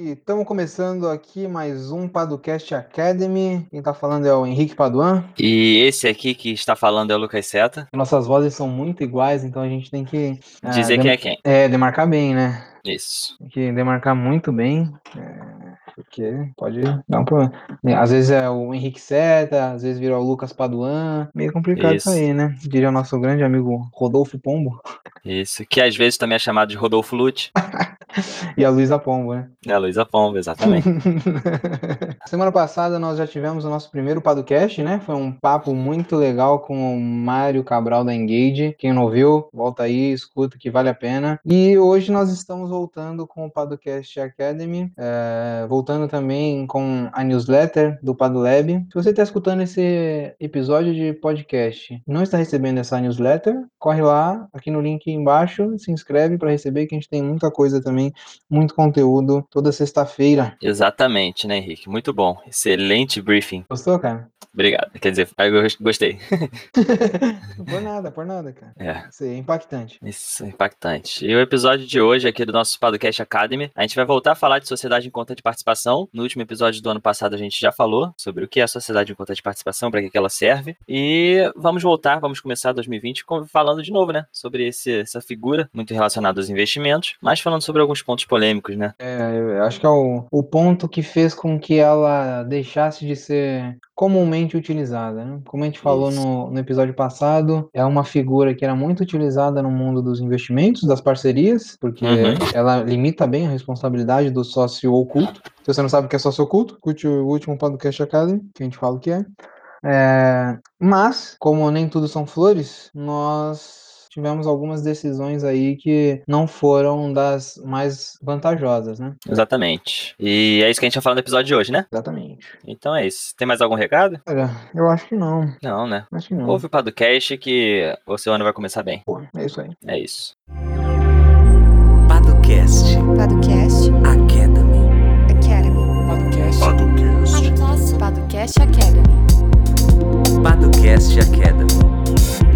Estamos começando aqui mais um Paducast Academy. Quem está falando é o Henrique Paduan. E esse aqui que está falando é o Lucas Seta. Nossas vozes são muito iguais, então a gente tem que. ah, Dizer quem é quem. É, demarcar bem, né? Isso. Tem que demarcar muito bem. é, porque pode dar um problema. Às vezes é o Henrique Seta, às vezes vira o Lucas Paduan. Meio complicado isso, Isso. aí, né? Diria o nosso grande amigo Rodolfo Pombo Isso. Que às vezes também é chamado de Rodolfo Lute. e a Luísa Pombo, né? É a Luísa Pomba, exatamente. Semana passada nós já tivemos o nosso primeiro podcast, né? Foi um papo muito legal com o Mário Cabral da Engage. Quem não ouviu, volta aí, escuta que vale a pena. E hoje nós estamos voltando com o Podcast Academy, é, voltando também com a newsletter do Padulab. Se você está escutando esse episódio de podcast e não está recebendo essa newsletter, corre lá, aqui no link embaixo, se inscreve para receber, que a gente tem muita coisa também, muito conteúdo toda sexta-feira. Exatamente, né, Henrique? Muito bom. Excelente briefing. Gostou, cara? Obrigado. Quer dizer, eu gostei. por nada, por nada, cara. É. Isso aí é impactante. Isso, é impactante. E o episódio de hoje aqui do nosso Podcast Academy, a gente vai voltar a falar de sociedade em conta de participação. No último episódio do ano passado a gente já falou sobre o que é a sociedade em conta de participação, para que, que ela serve. E vamos voltar, vamos começar 2020 com- falando de novo, né? Sobre esse, essa figura muito relacionada aos investimentos, mas falando sobre alguns pontos polêmicos, né? É, eu acho que é o, o ponto que fez com que ela deixasse de ser comumente utilizada. Né? Como a gente falou no, no episódio passado, é uma figura que era muito utilizada no mundo dos investimentos, das parcerias, porque Uhum. ela limita bem a responsabilidade do sócio oculto. Se você não sabe o que é sócio oculto, escute o último podcast Academy, que a gente fala o que é. É, mas, como nem tudo são flores, nós tivemos algumas decisões aí que não foram das mais vantajosas, né? Exatamente. E é isso que a gente vai falar no episódio de hoje, né? Exatamente. Então é isso. Tem mais algum recado? Olha, eu acho que não. Não, né? Acho que não. Ouve o podcast que o seu ano vai começar bem. Pô, é isso aí. É isso. Paducast Podcast Academy. Academy. Paducast. Podcast Academy. Paducast Academy.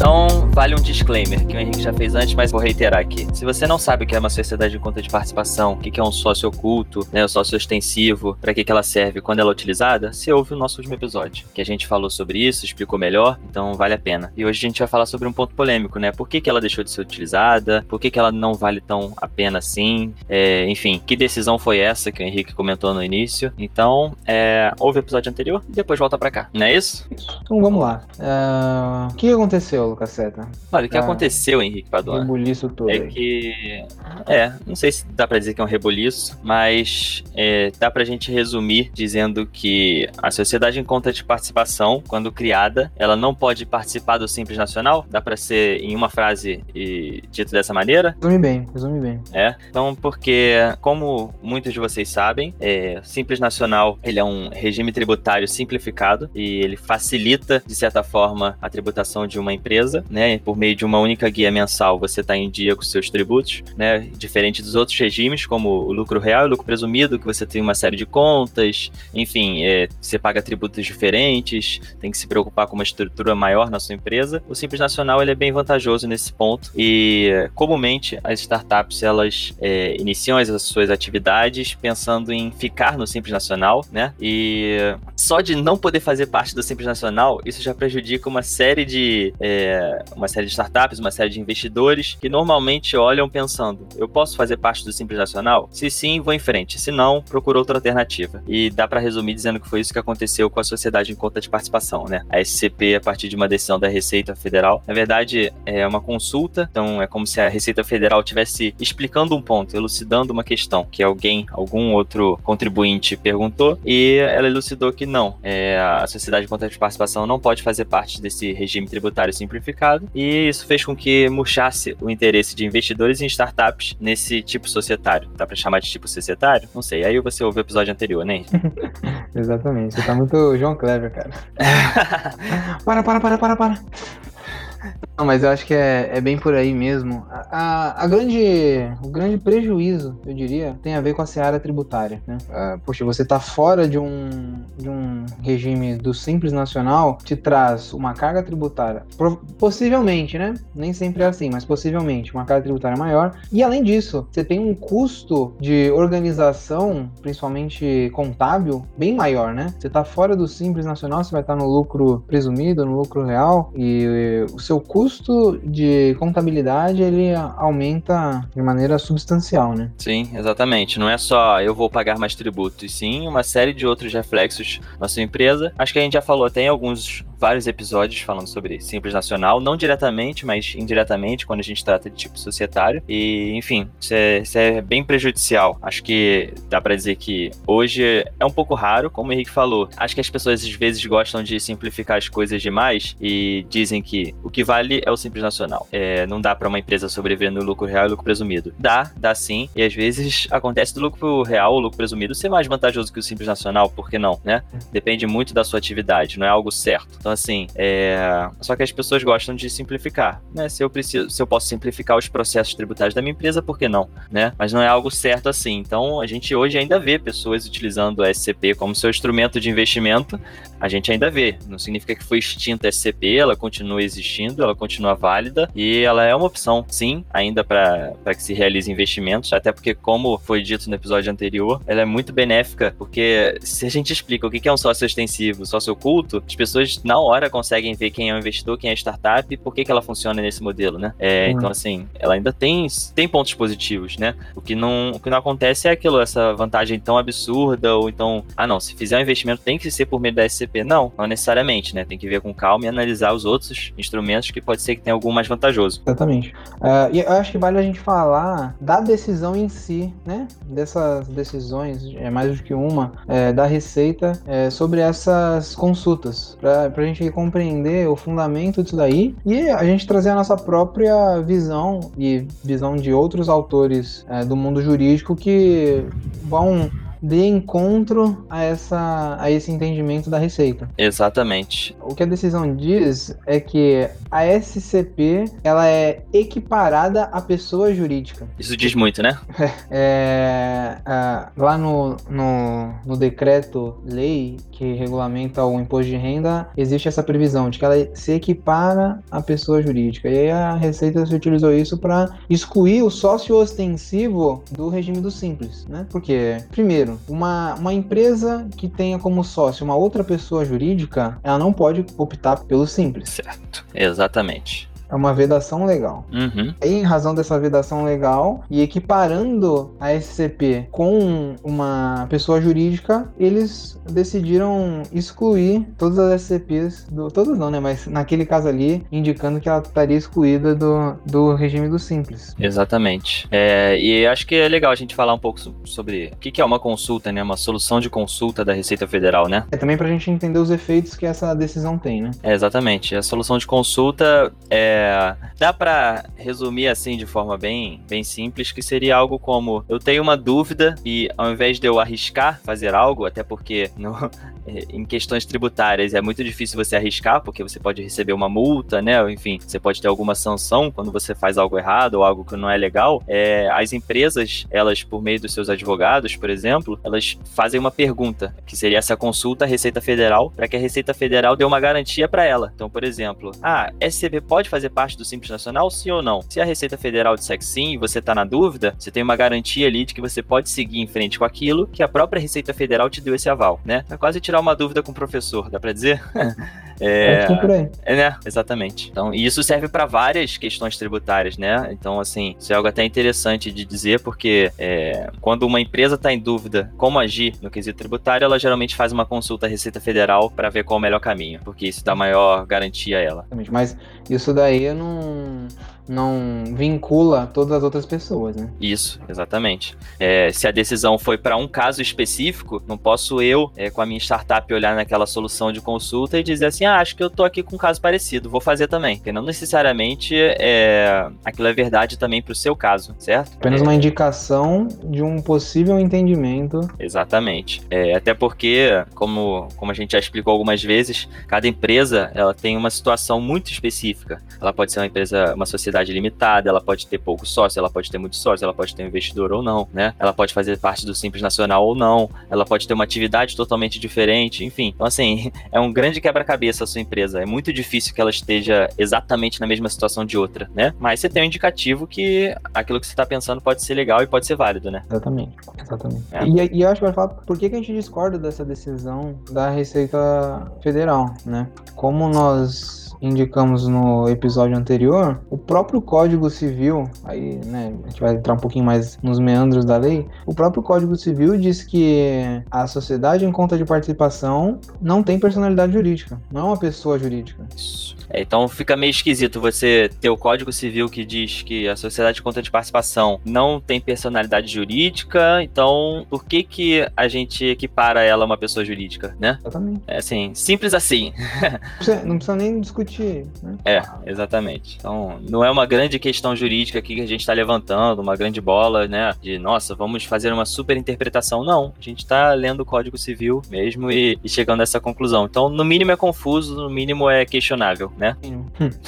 Então, vale um disclaimer que o Henrique já fez antes, mas vou reiterar aqui. Se você não sabe o que é uma sociedade de conta de participação, o que é um sócio oculto, né, o sócio ostensivo, para que que ela serve, quando ela é utilizada, você ouve o nosso último episódio, que a gente falou sobre isso, explicou melhor, então vale a pena. E hoje a gente vai falar sobre um ponto polêmico, né? Por que que ela deixou de ser utilizada? Por que que ela não vale tão a pena assim? É, enfim, que decisão foi essa que o Henrique comentou no início? Então, é, ouve o episódio anterior e depois volta pra cá, não é isso? Então vamos lá. É, O que aconteceu, Lucas Seta? Olha, o que Ah. aconteceu, Henrique Paduan? Rebuliço todo É aí. que. É, não sei se dá pra dizer que é um rebuliço, mas é, dá pra gente resumir dizendo que a sociedade em conta de participação, quando criada, ela não pode participar do Simples Nacional? Dá pra ser em uma frase e dito dessa maneira? Resume bem, resume bem. É, então porque, como muitos de vocês sabem, é, o Simples Nacional ele é um regime tributário simplificado e ele facilita, de certa forma, a tributação de uma empresa, né? Por meio de uma única guia mensal, você está em dia com seus tributos, né? Diferente dos outros regimes, como o lucro real e o lucro presumido, que você tem uma série de contas, enfim, é, você paga tributos diferentes, tem que se preocupar com uma estrutura maior na sua empresa. O Simples Nacional ele é bem vantajoso nesse ponto e comumente as startups elas é, iniciam as suas atividades pensando em ficar no Simples Nacional, né? E só de não poder fazer parte do Simples Nacional, isso já prejudica uma série de é, uma série de startups, uma série de investidores que normalmente olham pensando: eu posso fazer parte do Simples Nacional? Se sim, vou em frente. Se não, procura outra alternativa. E dá para resumir dizendo que foi isso que aconteceu com a sociedade em conta de participação, né? A SCP, a partir de uma decisão da Receita Federal, na verdade é uma consulta, então é como se a Receita Federal estivesse explicando um ponto, elucidando uma questão que alguém, algum outro contribuinte perguntou, e ela elucidou que não, é, a sociedade em conta de participação não pode fazer parte desse regime tributário simplificado, e isso fez com que murchasse o interesse de investidores em startups nesse tipo societário. Dá pra chamar de tipo societário? Não sei. Aí você ouve o episódio anterior, né? Exatamente. Você tá muito João Clever, cara. Para, para, para, para, para. Não, mas eu acho que é, é bem por aí mesmo. A, a, a grande, o grande prejuízo, eu diria, tem a ver com a seara tributária. Né? Ah, poxa, você está fora de um, de um regime do Simples Nacional, te traz uma carga tributária, possivelmente, né? Nem sempre é assim, mas possivelmente uma carga tributária maior. E além disso, você tem um custo de organização, principalmente contábil, bem maior, né? Você está fora do Simples Nacional, você vai estar no lucro presumido, no lucro real, e o seu custo de contabilidade ele aumenta de maneira substancial, né? Sim, exatamente. Não é só eu vou pagar mais tributos, sim uma série de outros reflexos na sua empresa. Acho que a gente já falou até em alguns vários episódios falando sobre Simples Nacional, não diretamente, mas indiretamente, quando a gente trata de tipo societário. E, enfim, isso é, isso é bem prejudicial. Acho que dá para dizer que hoje é um pouco raro, como o Henrique falou. Acho que as pessoas às vezes gostam de simplificar as coisas demais e dizem que o que vale é o Simples Nacional. É, não dá para uma empresa sobreviver no lucro real e lucro presumido. Dá, dá sim. E às vezes acontece do lucro real ou lucro presumido ser mais vantajoso que o Simples Nacional, por que não, né? Depende muito da sua atividade, não é algo certo. Então, assim, é... só que as pessoas gostam de simplificar, né? Se eu preciso, se eu posso simplificar os processos tributários da minha empresa, por que não, né? Mas não é algo certo assim. Então, a gente hoje ainda vê pessoas utilizando a SCP como seu instrumento de investimento. A gente ainda vê. Não significa que foi extinta a SCP, ela continua existindo, ela continua válida e ela é uma opção, sim, ainda para que se realize investimentos, até porque, como foi dito no episódio anterior, ela é muito benéfica, porque se a gente explica o que é um sócio extensivo, sócio oculto, as pessoas na hora conseguem ver quem é o investidor, quem é a startup e por que, que ela funciona nesse modelo, né? É, uhum. Então, assim, ela ainda tem, tem pontos positivos, né? O que, não, o que não acontece é aquilo, essa vantagem tão absurda, ou então, ah, não, se fizer um investimento tem que ser por meio da SCP. Não, não necessariamente, né? Tem que ver com calma e analisar os outros instrumentos que pode ser que tenha algum mais vantajoso. Exatamente. Uh, e eu acho que vale a gente falar da decisão em si, né? Dessas decisões, é mais do que uma, é, da Receita é, sobre essas consultas, para a gente compreender o fundamento disso daí e a gente trazer a nossa própria visão e visão de outros autores é, do mundo jurídico que vão de encontro a, essa, a esse entendimento da receita. Exatamente. O que a decisão diz é que a SCP ela é equiparada à pessoa jurídica. Isso diz muito, né? É, é, lá no, no, no decreto-lei que regulamenta o imposto de renda, existe essa previsão de que ela se equipara à pessoa jurídica. E aí a Receita se utilizou isso para excluir o sócio ostensivo do regime do simples, né? Porque, primeiro, Primeiro, uma, uma empresa que tenha como sócio uma outra pessoa jurídica, ela não pode optar pelo simples. Certo, exatamente. É uma vedação legal. Uhum. E em razão dessa vedação legal e equiparando a SCP com uma pessoa jurídica, eles decidiram excluir todas as SCPs, do, todas não, né? Mas naquele caso ali, indicando que ela estaria excluída do, do regime do Simples. Exatamente. É, e acho que é legal a gente falar um pouco sobre o que é uma consulta, né? Uma solução de consulta da Receita Federal, né? É também para a gente entender os efeitos que essa decisão tem, né? É, exatamente. A solução de consulta é é, dá para resumir assim de forma bem, bem simples que seria algo como eu tenho uma dúvida e ao invés de eu arriscar fazer algo, até porque no, em questões tributárias é muito difícil você arriscar porque você pode receber uma multa, né? Enfim, você pode ter alguma sanção quando você faz algo errado ou algo que não é legal. É, as empresas, elas por meio dos seus advogados, por exemplo, elas fazem uma pergunta que seria essa consulta à Receita Federal para que a Receita Federal dê uma garantia para ela. Então, por exemplo, ah, SCB pode fazer fazer parte do Simples Nacional, sim ou não? Se a Receita Federal disser que sim e você está na dúvida, você tem uma garantia ali de que você pode seguir em frente com aquilo que a própria Receita Federal te deu esse aval, né? É quase tirar uma dúvida com o professor, dá para dizer? É, é, né? Exatamente. Então, e isso serve para várias questões tributárias, né? Então, assim, isso é algo até interessante de dizer, porque é, quando uma empresa está em dúvida como agir no quesito tributário, ela geralmente faz uma consulta à Receita Federal para ver qual é o melhor caminho, porque isso dá maior garantia a ela. Mas isso daí não não vincula todas as outras pessoas, né? Isso, exatamente. É, se a decisão foi para um caso específico, não posso eu, é, com a minha startup, olhar naquela solução de consulta e dizer assim: ah, acho que eu tô aqui com um caso parecido, vou fazer também. Porque não necessariamente é, aquilo é verdade também para o seu caso, certo? Apenas É, uma indicação de um possível entendimento. Exatamente. É, até porque, como, como a gente já explicou algumas vezes, cada empresa ela tem uma situação muito específica. Ela pode ser uma empresa, uma sociedade limitada, ela pode ter pouco sócio, ela pode ter muito sócio, ela pode ter um investidor ou não, né? Ela pode fazer parte do Simples Nacional ou não, ela pode ter uma atividade totalmente diferente, enfim. Então, assim, é um grande quebra-cabeça a sua empresa. É muito difícil que ela esteja exatamente na mesma situação de outra, né? Mas você tem um indicativo que aquilo que você está pensando pode ser legal e pode ser válido, né? Exatamente. Exatamente. É. E, e eu acho que vai falar por que, que a gente discorda dessa decisão da Receita Federal, né? Como nós indicamos no episódio anterior, o próprio Código Civil, aí, né, a gente vai entrar um pouquinho mais nos meandros da lei, o próprio Código Civil diz que a sociedade em conta de participação não tem personalidade jurídica, não é uma pessoa jurídica. Isso. É, então fica meio esquisito você ter o Código Civil que diz que a sociedade de conta de participação não tem personalidade jurídica, então por que que a gente equipara ela a uma pessoa jurídica, né? Exatamente. É assim, simples assim. Não precisa, não precisa nem discutir, né? É, exatamente. Então, não é uma grande questão jurídica aqui que a gente está levantando, uma grande bola, né? De, nossa, vamos fazer uma super interpretação. Não, a gente está lendo o Código Civil mesmo e, e chegando a essa conclusão. Então, no mínimo é confuso, no mínimo é questionável, né? Mínimo.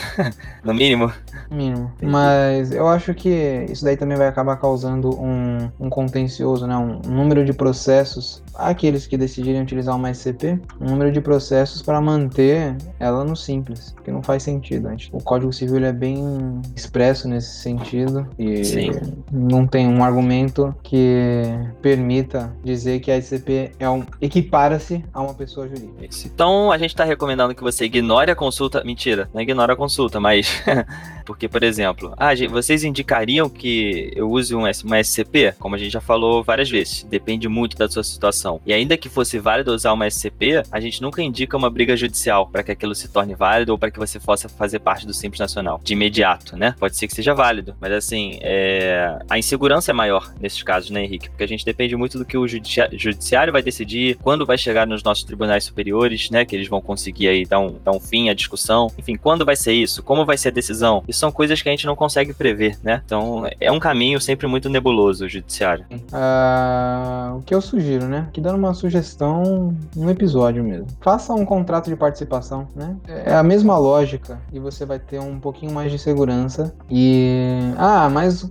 No mínimo. Mínimo. Mas eu acho que isso daí também vai acabar causando um, um contencioso, né? Um, um número de processos. Aqueles que decidirem utilizar uma SCP, um número de processos para manter ela no simples. Porque não faz sentido. A gente- O Código Civil ele é bem expresso nesse sentido. E Sim. não tem um argumento que permita dizer que a SCP é um. equipara-se a uma pessoa jurídica. Então, a gente está recomendando que você ignore a consulta. Mentira, não ignora a consulta, mas. Porque, por exemplo, ah, vocês indicariam que eu use um, uma SCP? Como a gente já falou várias vezes, depende muito da sua situação. E ainda que fosse válido usar uma SCP, a gente nunca indica uma briga judicial para que aquilo se torne válido ou para que você possa fazer parte do Simples Nacional de imediato, né? Pode ser que seja válido, mas assim, é... a insegurança é maior nesses casos, né, Henrique? Porque a gente depende muito do que o judici- judiciário vai decidir, quando vai chegar nos nossos tribunais superiores, né? Que eles vão conseguir aí dar um, dar um fim à discussão. Enfim, quando vai ser isso? Como vai ser a decisão? Isso são coisas que a gente não consegue prever, né? Então, é um caminho sempre muito nebuloso o judiciário. Ah, o que eu sugiro, né? Aqui dando uma sugestão no episódio mesmo. Faça um contrato de participação, né? É a mesma lógica e você vai ter um pouquinho mais de segurança. E. Ah, mas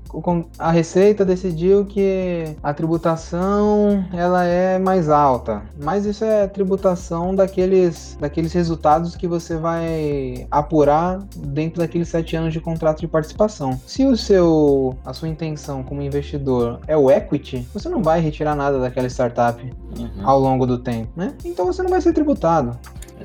a Receita decidiu que a tributação ela é mais alta. Mas isso é tributação daqueles, daqueles resultados que você vai apurar dentro daqueles sete anos de contrato de participação. Se o seu, a sua intenção como investidor é o equity, você não vai retirar nada daquela startup Uhum. ao longo do tempo, né? Então você não vai ser tributado.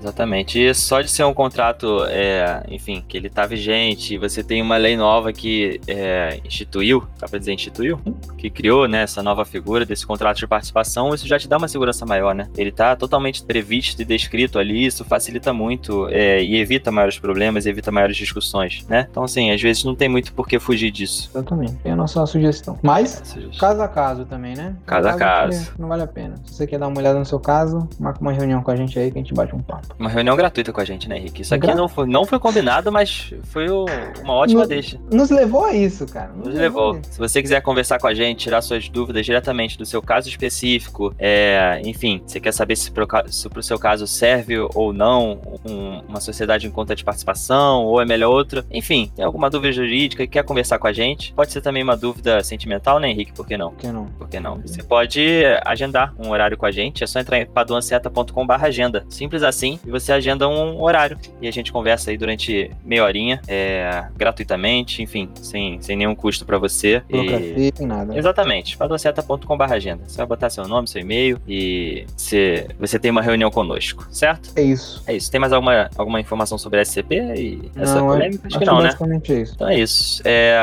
Exatamente. E só de ser um contrato, é, enfim, que ele tá vigente, você tem uma lei nova que é, instituiu, dá pra dizer instituiu? Que criou, né, essa nova figura desse contrato de participação, isso já te dá uma segurança maior, né? Ele tá totalmente previsto e descrito ali, isso facilita muito é, e evita maiores problemas, evita maiores discussões, né? Então, assim, às vezes não tem muito por que fugir disso. Exatamente. É a nossa sugestão. Mas, justiça. caso a caso também, né? Caso a que caso. Não vale a pena. Se você quer dar uma olhada no seu caso, marca uma reunião com a gente aí que a gente bate um papo. Uma reunião gratuita com a gente, né, Henrique? Isso aqui Gra- não foi, não foi combinado, mas foi o- uma ótima deixa. Nos levou a isso, cara. Nos levou. Se você quiser conversar com a gente, tirar suas dúvidas diretamente do seu caso específico, é, enfim, você quer saber se se pro seu caso serve ou não um- uma sociedade em conta de participação, ou é melhor outra, enfim, tem alguma dúvida jurídica e quer conversar com a gente, pode ser também uma dúvida sentimental, né, Henrique? Por que não? Por que não? Por que não? Você pode agendar um horário com a gente, é só entrar em paduanceta.com agenda. Simples assim, e você agenda um horário. E a gente conversa aí durante meia horinha, é, gratuitamente, enfim, sem, sem nenhum custo para você. E... Burocracia, tem nada. Exatamente, paduanceta.com agenda. Você vai botar seu nome, seu e-mail e você, você tem uma reunião conosco, certo? É isso. É isso. Tem mais alguma, alguma informação sobre a SCP e essa Não, polêmica? Acho Acho que não, né? é isso. Então é isso. É,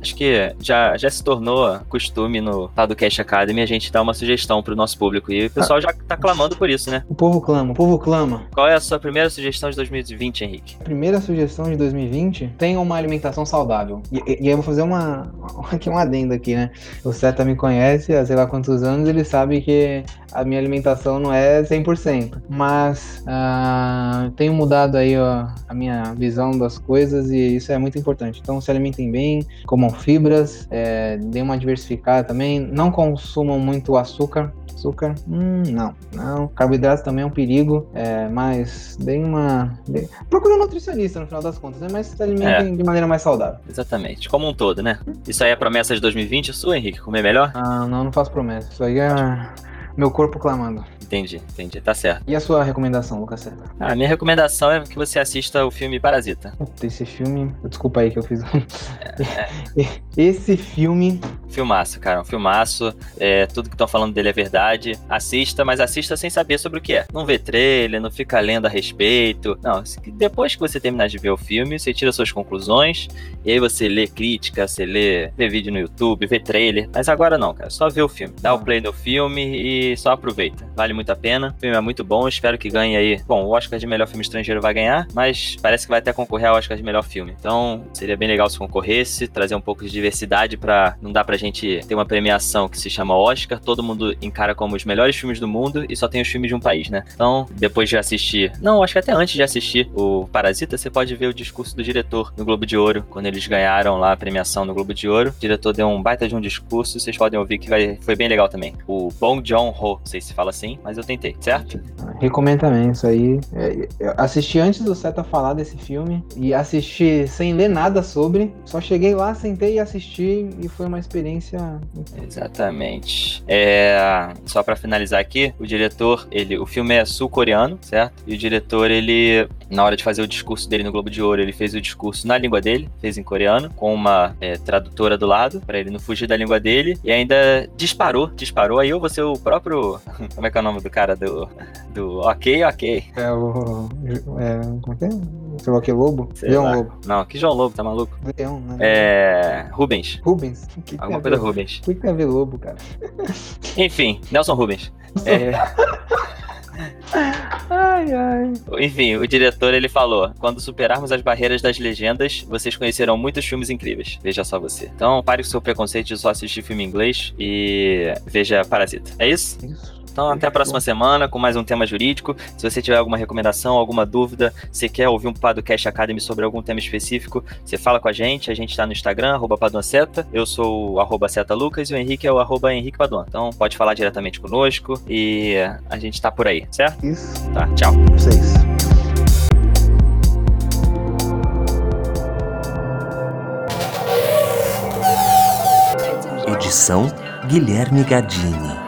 acho que já, já se tornou costume no Padocast Academy a gente dar uma sugestão pro nosso público. E o pessoal já tá clamando por isso, né? O povo clama, o povo clama. Qual é a sua primeira sugestão de 2020, Henrique? Primeira sugestão de 2020, tenha uma alimentação saudável. E, e- e eu vou fazer uma, aqui um adendo aqui, né? O Seta me conhece há sei lá quantos anos, ele sabe que a minha alimentação não é 100%. Mas ah, tenho mudado aí ó, a minha visão das coisas e isso é muito importante. Então se alimentem bem, comam fibras, é, deem uma diversificada também, não consumam muito açúcar. Açúcar? Hum, não, não. Carboidrato também é um perigo, é, mas deem uma. de- Procure um nutricionista no final das contas, né? Mas se alimentem de maneira mais saudável. Exatamente, como um todo, né? Isso aí é a promessa de 2020 sua, Henrique? Comer melhor? Ah, não, não faço promessa. Isso aí é meu corpo clamando. Entendi, entendi, tá certo. E a sua recomendação, Lucas Seta? A minha recomendação é que você assista o filme Parasita. Puta, Esse filme. Desculpa aí que eu fiz. Esse filme. Filmaço, cara, um filmaço. É, tudo que estão falando dele é verdade. Assista, mas assista sem saber sobre o que é. Não vê trailer, não fica lendo a respeito. Não, depois que você terminar de ver o filme, você tira suas conclusões. E aí você lê crítica, você lê, vê vídeo no YouTube, vê trailer. Mas agora não, cara. Só vê o filme. Dá o play no filme e só aproveita. Vale muito a pena. O filme é muito bom. Espero que ganhe aí. Bom, o Oscar de melhor filme estrangeiro vai ganhar, mas parece que vai até concorrer ao Oscar de melhor filme. Então, seria bem legal se concorresse, trazer um pouco de diversidade pra. Não dá pra gente ter uma premiação que se chama Oscar, todo mundo encara como os melhores filmes do mundo e só tem os filmes de um país, né? Então, depois de assistir. Não, acho que até antes de assistir o Parasita, você pode ver o discurso do diretor no Globo de Ouro, quando eles ganharam lá a premiação no Globo de Ouro. O diretor deu um baita de um discurso, vocês podem ouvir que vai, foi bem legal também. O Bong Joon-ho, não sei se fala assim, mas eu tentei, certo? Recomendo também isso aí. É, Eu assisti antes do Seta falar desse filme e assisti sem ler nada sobre. Só cheguei lá, sentei e assisti e foi uma experiência. Exatamente. É, só pra finalizar aqui, o diretor, ele, o filme é sul-coreano, certo? E o diretor, ele, na hora de fazer o discurso dele no Globo de Ouro, ele fez o discurso na língua dele, fez em coreano, com uma é, tradutora do lado, pra ele não fugir da língua dele, e ainda disparou, disparou. Aí eu vou ser o próprio, como é que é o nome do cara do, do Ok, Ok. É o. É, como é que é? Sei lá o que, Lobo? Sei Leão lá. Lobo. Não, que João Lobo, tá maluco? Leão, né? É. Rubens. Rubens. Que, que Alguma coisa Rubens. O que, que tem a ver Lobo, cara? Enfim, Nelson Rubens. É. Ai, ai. Enfim, o diretor ele falou: quando superarmos as barreiras das legendas, vocês conhecerão muitos filmes incríveis. Veja só você. Então, pare com seu preconceito de só assistir filme em inglês e veja Parasita. É isso? Isso. Então, até a próxima semana com mais um tema jurídico. Se você tiver alguma recomendação, alguma dúvida, se quer ouvir um Padocast Academy sobre algum tema específico, você fala com a gente. A gente tá no Instagram, arroba Paduanceta. Eu sou o arroba Seta Lucas e o Henrique é o arroba Henrique Paduan. Então, pode falar diretamente conosco e a gente tá por aí, certo? Isso. Tá, tchau. Vocês. Edição Guilherme Gadini.